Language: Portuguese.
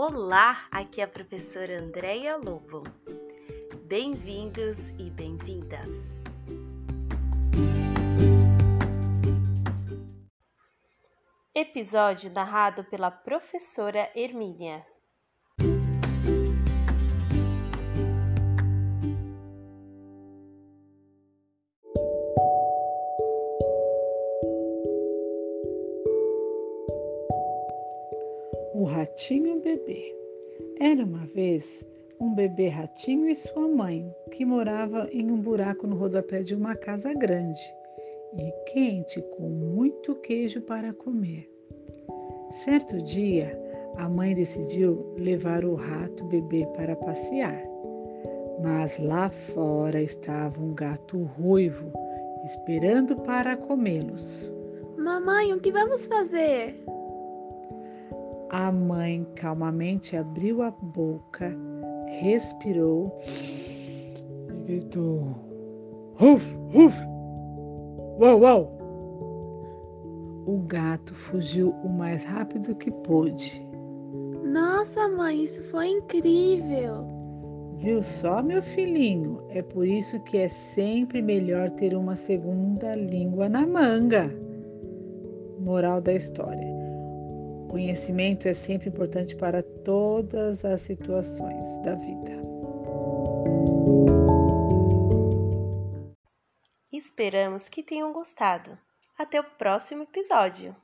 Olá, aqui é a professora Andréia Lobo. Bem-vindos e bem-vindas. Episódio narrado pela professora Hermínia. O ratinho bebê. Era uma vez um bebê ratinho e sua mãe, que morava em um buraco no rodapé de uma casa grande e quente com muito queijo para comer. Certo dia, a mãe decidiu levar o rato bebê para passear. Mas lá fora estava um gato ruivo esperando para comê-los. Mamãe, o que vamos fazer? A mãe calmamente abriu a boca, respirou e gritou: Ruf, ruf! Uau, uau! O gato fugiu o mais rápido que pôde. Nossa, mãe, isso foi incrível! Viu só, meu filhinho? É por isso que é sempre melhor ter uma segunda língua na manga. Moral da história. Conhecimento é sempre importante para todas as situações da vida. Esperamos que tenham gostado. Até o próximo episódio!